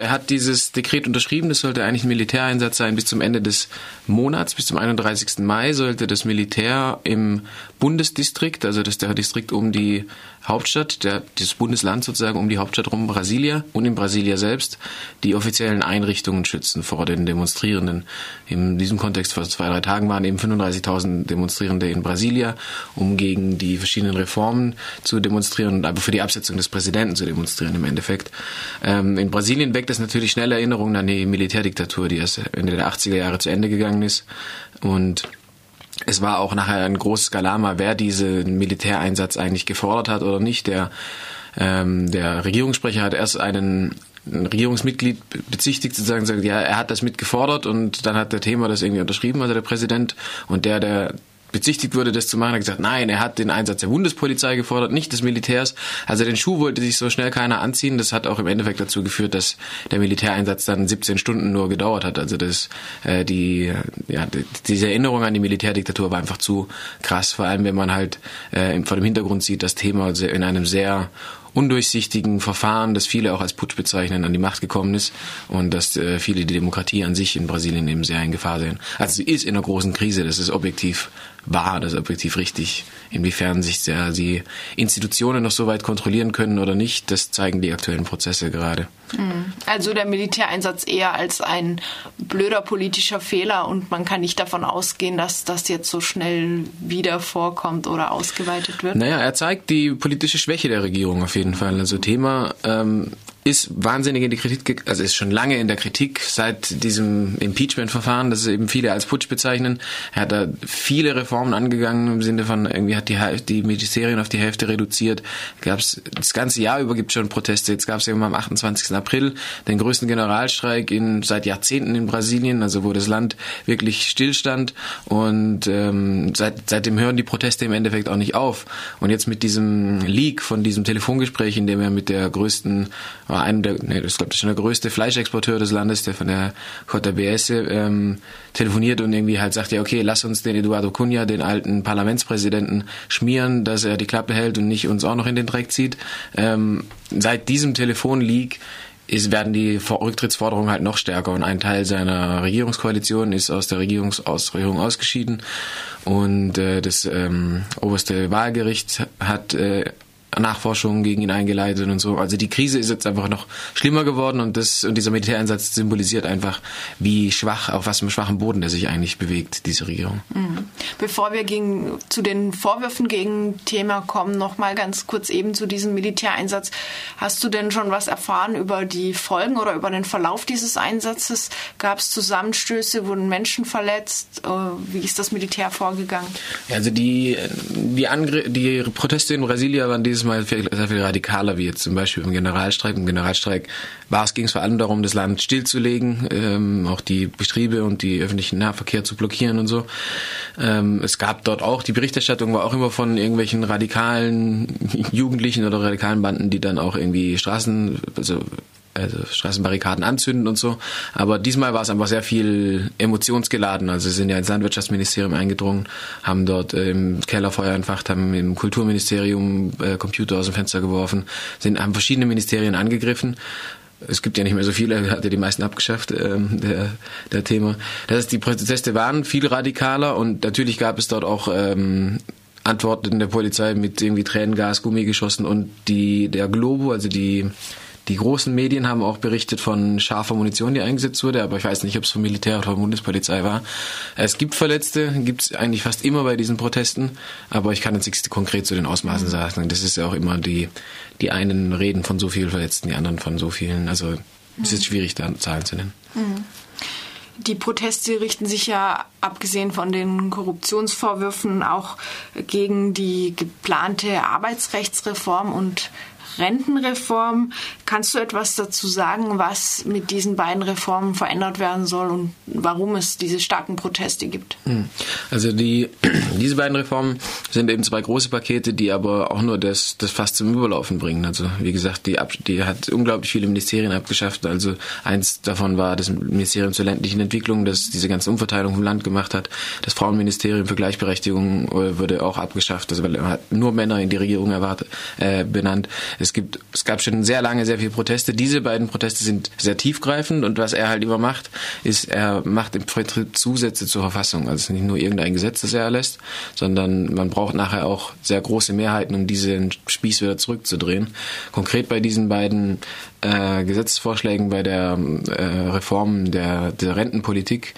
Er hat dieses Dekret unterschrieben, das sollte eigentlich ein Militäreinsatz sein bis zum Ende des Monats, bis zum 31. Mai sollte das Militär im Bundesdistrikt, also das ist der Distrikt um die Hauptstadt, der, das Bundesland sozusagen um die Hauptstadt rum, Brasilia und in Brasilia selbst, die offiziellen Einrichtungen schützen vor den Demonstrierenden. In diesem Kontext vor zwei, drei Tagen waren eben 35.000 Demonstrierende in Brasilia, um gegen die verschiedenen Reformen zu demonstrieren und aber für die Absetzung des Präsidenten zu demonstrieren im Endeffekt. Ähm, in Brasilien weckt es natürlich schnell Erinnerungen an die Militärdiktatur, die erst Ende der 80er Jahre zu Ende gegangen ist und es war auch nachher ein großes Galama, wer diesen Militäreinsatz eigentlich gefordert hat oder nicht. Der, ähm, der Regierungssprecher hat erst einen ein Regierungsmitglied bezichtigt sozusagen sagt, ja, er hat das mitgefordert und dann hat der Thema das irgendwie unterschrieben, also der Präsident und der, der bezichtigt wurde, das zu machen, hat gesagt, nein, er hat den Einsatz der Bundespolizei gefordert, nicht des Militärs. Also den Schuh wollte sich so schnell keiner anziehen. Das hat auch im Endeffekt dazu geführt, dass der Militäreinsatz dann 17 Stunden nur gedauert hat. Also das, äh, die, ja, diese Erinnerung an die Militärdiktatur war einfach zu krass, vor allem wenn man halt äh, vor dem Hintergrund sieht, das Thema in einem sehr undurchsichtigen Verfahren, das viele auch als Putsch bezeichnen, an die Macht gekommen ist und dass äh, viele die Demokratie an sich in Brasilien eben sehr in Gefahr sehen. Also sie ist in einer großen Krise, das ist objektiv wahr, das objektiv richtig. Inwiefern sich die Institutionen noch so weit kontrollieren können oder nicht, das zeigen die aktuellen Prozesse gerade. Hm. Also der Militäreinsatz eher als ein blöder politischer Fehler und man kann nicht davon ausgehen, dass das jetzt so schnell wieder vorkommt oder ausgeweitet wird. Naja, er zeigt die politische Schwäche der Regierung auf jeden Fall. Also Thema ähm, ist wahnsinnig in die Kritik, also ist schon lange in der Kritik seit diesem Impeachment-Verfahren, das eben viele als Putsch bezeichnen. Er hat da viele Reformen angegangen im Sinne von irgendwie hat die, die Ministerien auf die Hälfte reduziert. Gab's das ganze Jahr über gibt es schon Proteste. Jetzt gab es eben am 28. April den größten Generalstreik in seit Jahrzehnten in Brasilien, also wo das Land wirklich stillstand und ähm, seit, seitdem hören die Proteste im Endeffekt auch nicht auf. Und jetzt mit diesem Leak von diesem Telefongespräch, in dem er mit der größten war einem der, nee, das glaube ich schon der größte Fleischexporteur des Landes, der von der JBS ähm, telefoniert und irgendwie halt sagt, ja okay, lass uns den Eduardo Cunha, den alten Parlamentspräsidenten, schmieren, dass er die Klappe hält und nicht uns auch noch in den Dreck zieht. Ähm, seit diesem Telefonleak ist, werden die Rücktrittsforderungen halt noch stärker. Und ein Teil seiner Regierungskoalition ist aus der Regierungsausregierung ausgeschieden. Und äh, das ähm, oberste Wahlgericht hat äh, Nachforschungen gegen ihn eingeleitet und so. Also die Krise ist jetzt einfach noch schlimmer geworden und das und dieser Militäreinsatz symbolisiert einfach, wie schwach, auf was einem schwachen Boden der sich eigentlich bewegt, diese Regierung. Mhm. Bevor wir gegen, zu den Vorwürfen gegen Thema kommen, noch mal ganz kurz eben zu diesem Militäreinsatz. Hast du denn schon was erfahren über die Folgen oder über den Verlauf dieses Einsatzes? Gab es Zusammenstöße, wurden Menschen verletzt? Äh, wie ist das Militär vorgegangen? Also die die, Angr die Proteste in Brasilia waren dieses Mal sehr viel radikaler, wie jetzt zum Beispiel im Generalstreik. Im Generalstreik war es, ging es vor allem darum, das Land stillzulegen, ähm, auch die Betriebe und die öffentlichen Nahverkehr zu blockieren und so. Ähm, es gab dort auch, die Berichterstattung war auch immer von irgendwelchen radikalen Jugendlichen oder radikalen Banden, die dann auch irgendwie Straßen, also also Straßenbarrikaden anzünden und so. Aber diesmal war es einfach sehr viel emotionsgeladen. Also sie sind ja ins Landwirtschaftsministerium eingedrungen, haben dort äh, im Keller Feuer entfacht, haben im Kulturministerium äh, Computer aus dem Fenster geworfen, sind, haben verschiedene Ministerien angegriffen. Es gibt ja nicht mehr so viele, hat ja die meisten abgeschafft, ähm, der, der Thema. Das heißt, die Proteste waren viel radikaler und natürlich gab es dort auch ähm, Antworten der Polizei mit irgendwie Tränengas, Gummigeschossen und die, der Globo, also die die großen Medien haben auch berichtet von scharfer Munition, die eingesetzt wurde, aber ich weiß nicht, ob es vom Militär oder von Bundespolizei war. Es gibt Verletzte, gibt es eigentlich fast immer bei diesen Protesten, aber ich kann jetzt nichts konkret zu den Ausmaßen mhm. sagen. Das ist ja auch immer die, die einen reden von so vielen Verletzten, die anderen von so vielen. Also es ist schwierig, da Zahlen zu nennen. Mhm. Die Proteste richten sich ja, abgesehen von den Korruptionsvorwürfen, auch gegen die geplante Arbeitsrechtsreform und Rentenreform. Kannst du etwas dazu sagen, was mit diesen beiden Reformen verändert werden soll und warum es diese starken Proteste gibt? Hm. Also die, diese beiden Reformen sind eben zwei große Pakete, die aber auch nur das, das fast zum Überlaufen bringen. Also wie gesagt, die, die hat unglaublich viele Ministerien abgeschafft. Also eins davon war das Ministerium zur ländlichen Entwicklung, das diese ganze Umverteilung vom Land gemacht hat. Das Frauenministerium für Gleichberechtigung äh, wurde auch abgeschafft, also weil man hat nur Männer in die Regierung erwartet, äh, benannt. Es es gibt, es gab schon sehr lange sehr viele Proteste. Diese beiden Proteste sind sehr tiefgreifend und was er halt immer macht, ist, er macht im Prinzip Zusätze zur Verfassung. Also es ist nicht nur irgendein Gesetz, das er erlässt, sondern man braucht nachher auch sehr große Mehrheiten, um diesen Spieß wieder zurückzudrehen. Konkret bei diesen beiden äh, Gesetzesvorschlägen bei der äh, Reform der, der Rentenpolitik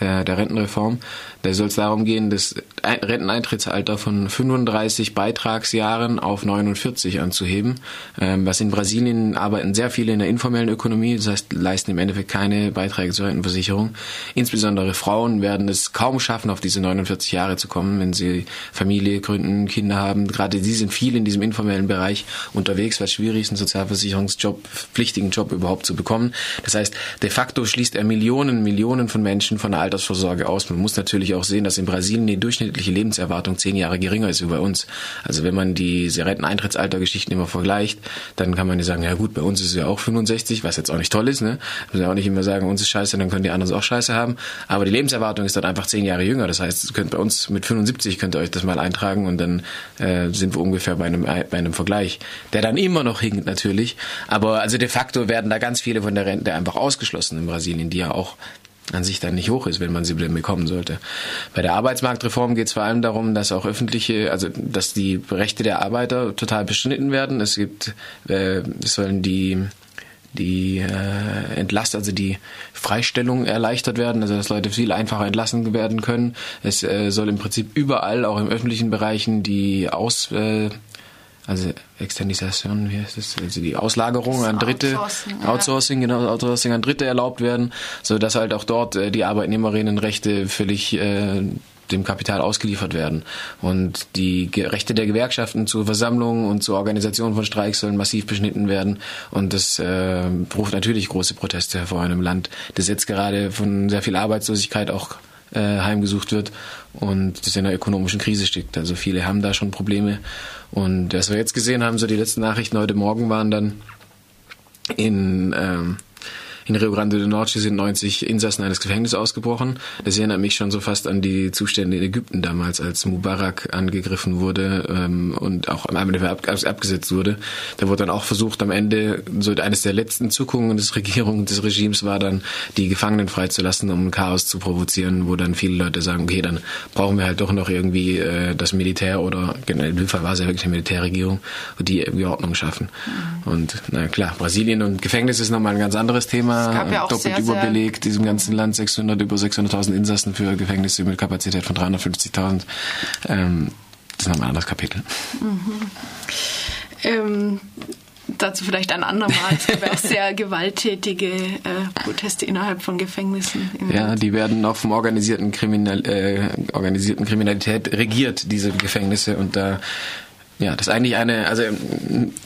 äh, der Rentenreform. Da soll es darum gehen, das Renteneintrittsalter von 35 Beitragsjahren auf 49 anzuheben. Ähm, was in Brasilien arbeiten sehr viele in der informellen Ökonomie, das heißt, leisten im Endeffekt keine Beiträge zur Rentenversicherung. Insbesondere Frauen werden es kaum schaffen, auf diese 49 Jahre zu kommen, wenn sie Familie gründen, Kinder haben. Gerade sie sind viel in diesem informellen Bereich unterwegs, was schwierig ist, einen Sozialversicherungsjob, pflichtigen Job überhaupt zu bekommen. Das heißt, de facto schließt er Millionen, Millionen von Menschen von der Altersvorsorge aus. Man muss natürlich auch sehen, dass in Brasilien die durchschnittliche Lebenserwartung zehn Jahre geringer ist wie bei uns. Also wenn man die Renteneintrittsaltergeschichten immer vergleicht, dann kann man ja sagen, ja gut, bei uns ist es ja auch 65, was jetzt auch nicht toll ist. Ne? Man ja auch nicht immer sagen, uns ist scheiße, dann können die anderen auch scheiße haben. Aber die Lebenserwartung ist dort einfach zehn Jahre jünger. Das heißt, könnt bei uns mit 75 könnt ihr euch das mal eintragen und dann äh, sind wir ungefähr bei einem, bei einem Vergleich, der dann immer noch hinkt natürlich. Aber also de facto werden da ganz viele von der Rente einfach ausgeschlossen in Brasilien, die ja auch an sich dann nicht hoch ist, wenn man sie denn bekommen sollte. Bei der Arbeitsmarktreform geht es vor allem darum, dass auch öffentliche, also dass die Rechte der Arbeiter total beschnitten werden. Es gibt, äh, es sollen die die äh, Entlast, also die Freistellung erleichtert werden, also dass Leute viel einfacher entlassen werden können. Es äh, soll im Prinzip überall, auch im öffentlichen Bereichen, die Aus äh, also Extendisation, wie heißt das? Also die Auslagerung an Dritte, Outsourcing, Outsourcing, ja. genau, Outsourcing an Dritte erlaubt werden, so dass halt auch dort äh, die Arbeitnehmerinnenrechte völlig äh, dem Kapital ausgeliefert werden. Und die Rechte der Gewerkschaften zur Versammlung und zur Organisation von Streiks sollen massiv beschnitten werden. Und das äh, ruft natürlich große Proteste hervor in einem Land, das jetzt gerade von sehr viel Arbeitslosigkeit auch äh, heimgesucht wird und das in einer ökonomischen Krise steckt. Also viele haben da schon Probleme und was wir jetzt gesehen haben, so die letzten Nachrichten heute Morgen waren dann in ähm, in Rio Grande do Norte sind 90 Insassen eines Gefängnisses ausgebrochen. Das erinnert mich schon so fast an die Zustände in Ägypten damals, als Mubarak angegriffen wurde ähm, und auch am Ende ab, abgesetzt wurde. Da wurde dann auch versucht, am Ende, so eines der letzten Zuckungen des Regierung, des Regimes war dann, die Gefangenen freizulassen, um ein Chaos zu provozieren, wo dann viele Leute sagen, okay, dann brauchen wir halt doch noch irgendwie äh, das Militär oder, genau, in dem Fall war es ja wirklich eine Militärregierung, die irgendwie Ordnung schaffen. Mhm. Und na klar, Brasilien und Gefängnis ist nochmal ein ganz anderes Thema. Thema. Ja doppelt sehr, überbelegt, diesem ganzen Land 600, über 600.000 Insassen für Gefängnisse mit Kapazität von 350.000. Ähm, das ist nochmal ein anderes Kapitel. Mhm. Ähm, dazu vielleicht ein andermal. Es gibt auch sehr gewalttätige äh, Proteste innerhalb von Gefängnissen. Ja, die werden auch vom organisierten, Kriminal, äh, organisierten Kriminalität regiert, diese Gefängnisse. Und da ja, das ist eigentlich eine, also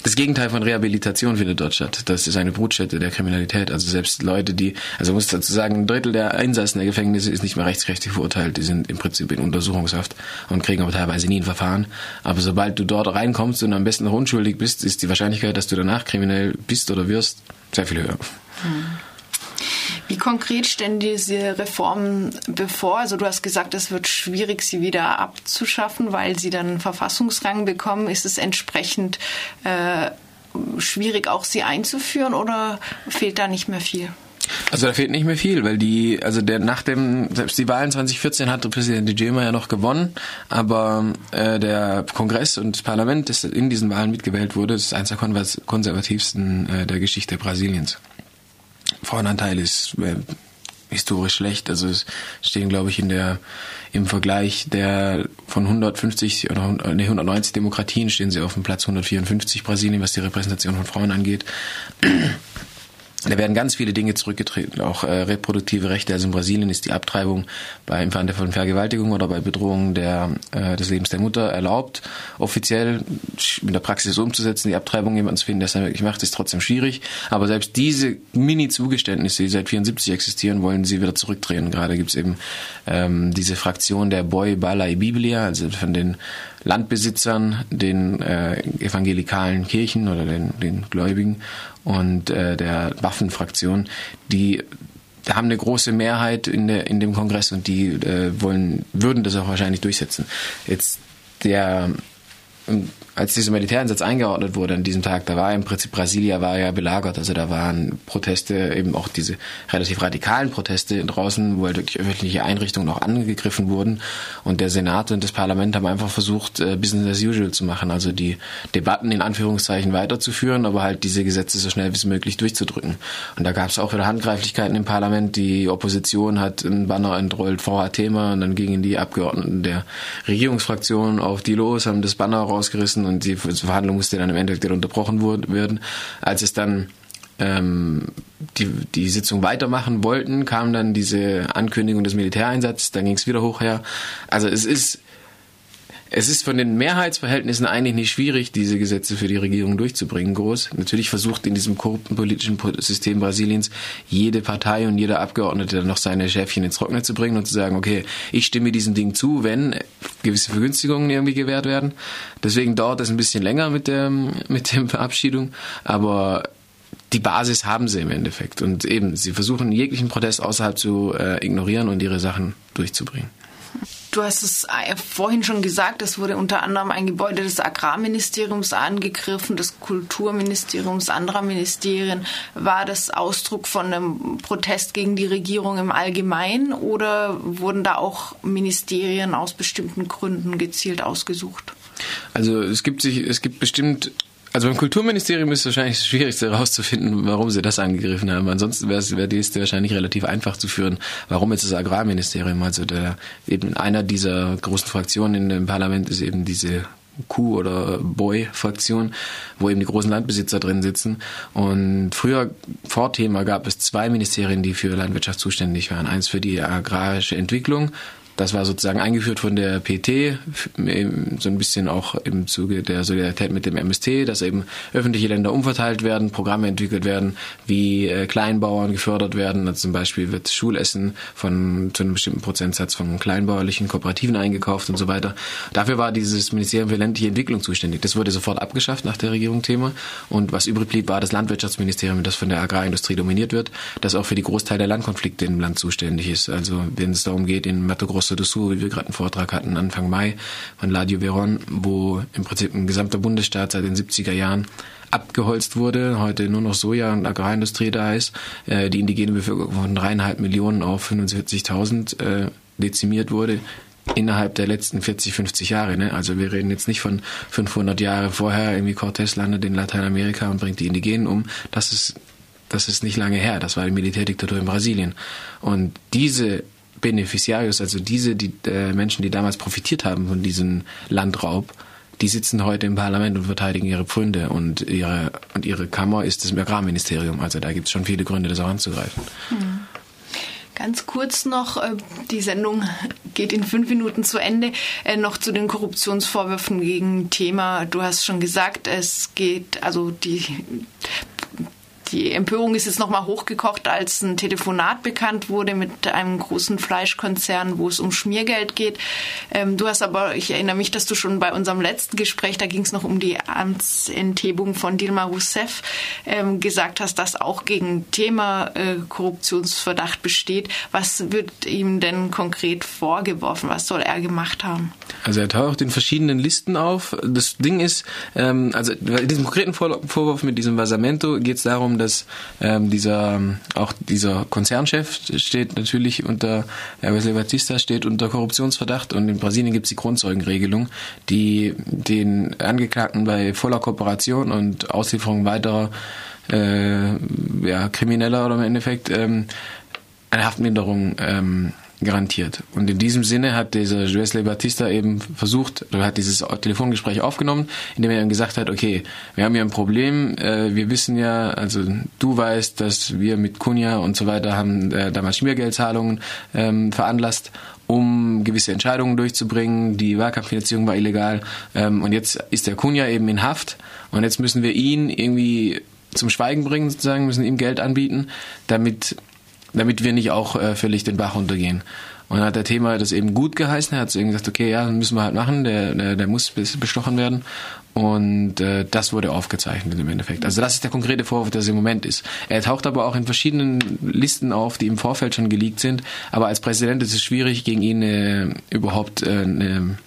das Gegenteil von Rehabilitation findet dort statt. Das ist eine Brutstätte der Kriminalität. Also selbst Leute, die, also muss dazu sagen, ein Drittel der Insassen der Gefängnisse ist nicht mehr rechtskräftig verurteilt. Die sind im Prinzip in Untersuchungshaft und kriegen aber teilweise nie ein Verfahren. Aber sobald du dort reinkommst und am besten noch unschuldig bist, ist die Wahrscheinlichkeit, dass du danach kriminell bist oder wirst, sehr viel höher. Hm. Wie konkret stellen diese Reformen bevor? Also du hast gesagt, es wird schwierig, sie wieder abzuschaffen, weil sie dann Verfassungsrang bekommen. Ist es entsprechend äh, schwierig, auch sie einzuführen oder fehlt da nicht mehr viel? Also da fehlt nicht mehr viel, weil die, also der nach dem, selbst die Wahlen 2014 hat Präsident Dijema ja noch gewonnen, aber äh, der Kongress und das Parlament, das in diesen Wahlen mitgewählt wurde, ist eines der konservativsten äh, der Geschichte Brasiliens. Frauenanteil ist äh, historisch schlecht. Also es stehen, glaube ich, in der im Vergleich der von 150 oder nee, 190 Demokratien stehen sie auf dem Platz 154 Brasilien, was die Repräsentation von Frauen angeht. Da werden ganz viele Dinge zurückgetreten, auch äh, reproduktive Rechte. Also in Brasilien ist die Abtreibung bei im Falle von Vergewaltigung oder bei Bedrohung der, äh, des Lebens der Mutter erlaubt. Offiziell in der Praxis umzusetzen, die Abtreibung jemanden zu finden, der es dann wirklich macht, ist trotzdem schwierig. Aber selbst diese Mini-Zugeständnisse, die seit 74 existieren, wollen sie wieder zurückdrehen. Gerade gibt es eben ähm, diese Fraktion der Boy Bala e Biblia, also von den Landbesitzern, den äh, evangelikalen Kirchen oder den, den Gläubigen und äh, der Waffenfraktion, die haben eine große Mehrheit in, der, in dem Kongress und die äh, wollen, würden das auch wahrscheinlich durchsetzen. Jetzt der als dieser Militäreinsatz eingeordnet wurde an diesem Tag, da war im Prinzip Brasilia war ja belagert. Also da waren Proteste, eben auch diese relativ radikalen Proteste draußen, wo halt wirklich öffentliche Einrichtungen auch angegriffen wurden. Und der Senat und das Parlament haben einfach versucht, äh, Business as usual zu machen. Also die Debatten in Anführungszeichen weiterzuführen, aber halt diese Gesetze so schnell wie möglich durchzudrücken. Und da gab es auch wieder Handgreiflichkeiten im Parlament. Die Opposition hat einen Banner entrollt, VH-Thema, und dann gingen die Abgeordneten der Regierungsfraktion auf die los, haben das Banner rausgerissen und die Verhandlung musste dann im Endeffekt unterbrochen werden. Als es dann ähm, die, die Sitzung weitermachen wollten, kam dann diese Ankündigung des Militäreinsatzes, dann ging es wieder hoch her. Also es ist es ist von den Mehrheitsverhältnissen eigentlich nicht schwierig, diese Gesetze für die Regierung durchzubringen, groß. Natürlich versucht in diesem korrupten politischen System Brasiliens jede Partei und jeder Abgeordnete dann noch seine Schäfchen ins Trockene zu bringen und zu sagen, okay, ich stimme diesem Ding zu, wenn gewisse Vergünstigungen irgendwie gewährt werden. Deswegen dauert es ein bisschen länger mit der, mit der Verabschiedung, aber die Basis haben sie im Endeffekt. Und eben, sie versuchen jeglichen Protest außerhalb zu äh, ignorieren und ihre Sachen durchzubringen. Du hast es äh, vorhin schon gesagt, es wurde unter anderem ein Gebäude des Agrarministeriums angegriffen, des Kulturministeriums, anderer Ministerien. War das Ausdruck von einem Protest gegen die Regierung im Allgemeinen oder wurden da auch Ministerien aus bestimmten Gründen gezielt ausgesucht? Also es gibt sich, es gibt bestimmt also beim Kulturministerium ist es wahrscheinlich das Schwierigste herauszufinden, warum sie das angegriffen haben. Ansonsten wäre es wäre die Liste wahrscheinlich relativ einfach zu führen. Warum jetzt das Agrarministerium? Also der, eben einer dieser großen Fraktionen in dem Parlament ist eben diese Kuh- oder Boy-Fraktion, wo eben die großen Landbesitzer drin sitzen. Und früher, vor Thema, gab es zwei Ministerien, die für Landwirtschaft zuständig waren. Eins für die agrarische Entwicklung das war sozusagen eingeführt von der PT, so ein bisschen auch im Zuge der Solidarität mit dem MST, dass eben öffentliche Länder umverteilt werden, Programme entwickelt werden, wie äh, Kleinbauern gefördert werden. Also zum Beispiel wird Schulessen von zu einem bestimmten Prozentsatz von kleinbauerlichen Kooperativen eingekauft und so weiter. Dafür war dieses Ministerium für ländliche Entwicklung zuständig. Das wurde sofort abgeschafft nach der Regierung Thema. Und was übrig blieb, war das Landwirtschaftsministerium, das von der Agrarindustrie dominiert wird, das auch für die Großteil der Landkonflikte im Land zuständig ist. Also wenn es darum geht, in Mato Grosso Corso do Sul, wie wir gerade einen Vortrag hatten Anfang Mai von Ladio Veron, wo im Prinzip ein gesamter Bundesstaat seit den 70er Jahren abgeholzt wurde, heute nur noch Soja und Agrarindustrie da ist, äh, die indigene Bevölkerung von dreieinhalb Millionen auf 45.000 äh, dezimiert wurde innerhalb der letzten 40, 50 Jahre. Ne? Also wir reden jetzt nicht von 500 Jahre vorher, irgendwie Cortés landet in Lateinamerika und bringt die Indigenen um. Das ist, das ist nicht lange her. Das war die Militärdiktatur in Brasilien. Und diese Beneficiarios, also diese die, äh, Menschen, die damals profitiert haben von diesem Landraub, die sitzen heute im Parlament und verteidigen ihre Pfründe und ihre, und ihre Kammer ist das Agrarministerium. Also da gibt es schon viele Gründe, das auch anzugreifen. Hm. Ganz kurz noch, äh, die Sendung geht in fünf Minuten zu Ende, äh, noch zu den Korruptionsvorwürfen gegen Thema. Du hast schon gesagt, es geht, also die die Empörung ist jetzt nochmal hochgekocht, als ein Telefonat bekannt wurde mit einem großen Fleischkonzern, wo es um Schmiergeld geht. Ähm, du hast aber, ich erinnere mich, dass du schon bei unserem letzten Gespräch, da ging es noch um die Amtsenthebung von Dilma Rousseff, ähm, gesagt hast, dass auch gegen Thema äh, Korruptionsverdacht besteht. Was wird ihm denn konkret vorgeworfen? Was soll er gemacht haben? Also er taucht in verschiedenen Listen auf. Das Ding ist, ähm, also in diesem konkreten Vorwurf mit diesem Vasamento geht es darum, dass ähm, dieser auch dieser Konzernchef steht natürlich unter Wesley Batista steht unter Korruptionsverdacht und in Brasilien gibt es die Grundzeugenregelung, die den Angeklagten bei voller Kooperation und Auslieferung weiterer äh, ja, Krimineller oder im Endeffekt ähm, eine Haftminderung ähm, garantiert. Und in diesem Sinne hat dieser Wesley Batista eben versucht, oder hat dieses Telefongespräch aufgenommen, indem er ihm gesagt hat, okay, wir haben hier ein Problem, äh, wir wissen ja, also du weißt, dass wir mit Kunja und so weiter haben äh, damals Schmiergeldzahlungen ähm, veranlasst, um gewisse Entscheidungen durchzubringen, die Wahlkampffinanzierung war illegal. Ähm, und jetzt ist der Kunja eben in Haft. Und jetzt müssen wir ihn irgendwie zum Schweigen bringen sozusagen, müssen ihm Geld anbieten, damit damit wir nicht auch äh, völlig den Bach runtergehen. Und dann hat der Thema das eben gut geheißen. Er hat eben gesagt, okay, ja, müssen wir halt machen, der, der, der muss bestochen werden. Und äh, das wurde aufgezeichnet im Endeffekt. Also das ist der konkrete Vorwurf, der es im Moment ist. Er taucht aber auch in verschiedenen Listen auf, die im Vorfeld schon geleakt sind. Aber als Präsident ist es schwierig, gegen ihn äh, überhaupt äh, eine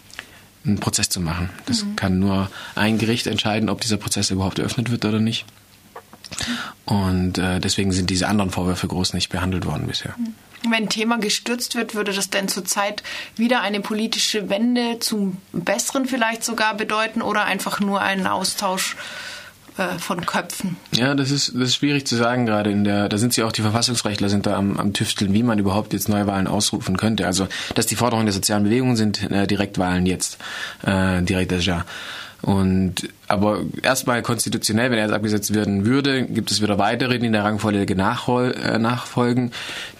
einen Prozess zu machen. Das mhm. kann nur ein Gericht entscheiden, ob dieser Prozess überhaupt eröffnet wird oder nicht. Und äh, deswegen sind diese anderen Vorwürfe groß nicht behandelt worden bisher. Wenn ein Thema gestürzt wird, würde das denn zurzeit wieder eine politische Wende zum Besseren vielleicht sogar bedeuten oder einfach nur einen Austausch äh, von Köpfen? Ja, das ist, das ist schwierig zu sagen gerade in der, da sind sie auch, die Verfassungsrechtler sind da am, am Tüfteln, wie man überhaupt jetzt Neuwahlen ausrufen könnte. Also, dass die Forderungen der sozialen Bewegungen sind, äh, Direktwahlen jetzt, äh, direkt déjà. Und aber erstmal konstitutionell, wenn er jetzt abgesetzt werden würde, gibt es wieder weitere, die in der Rangfolge äh, nachfolgen,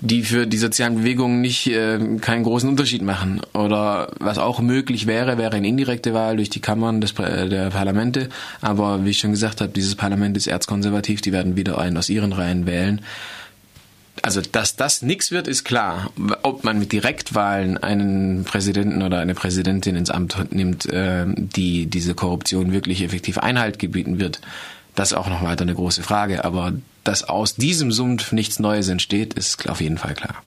die für die sozialen Bewegungen nicht äh, keinen großen Unterschied machen. Oder was auch möglich wäre, wäre eine indirekte Wahl durch die Kammern des, äh, der Parlamente. Aber wie ich schon gesagt habe, dieses Parlament ist erzkonservativ, die werden wieder einen aus ihren Reihen wählen. Also, dass das nichts wird, ist klar. Ob man mit Direktwahlen einen Präsidenten oder eine Präsidentin ins Amt nimmt, äh, die diese Korruption wirklich effektiv Einhalt gebieten wird, das ist auch noch weiter eine große Frage. Aber dass aus diesem Sumpf nichts Neues entsteht, ist auf jeden Fall klar.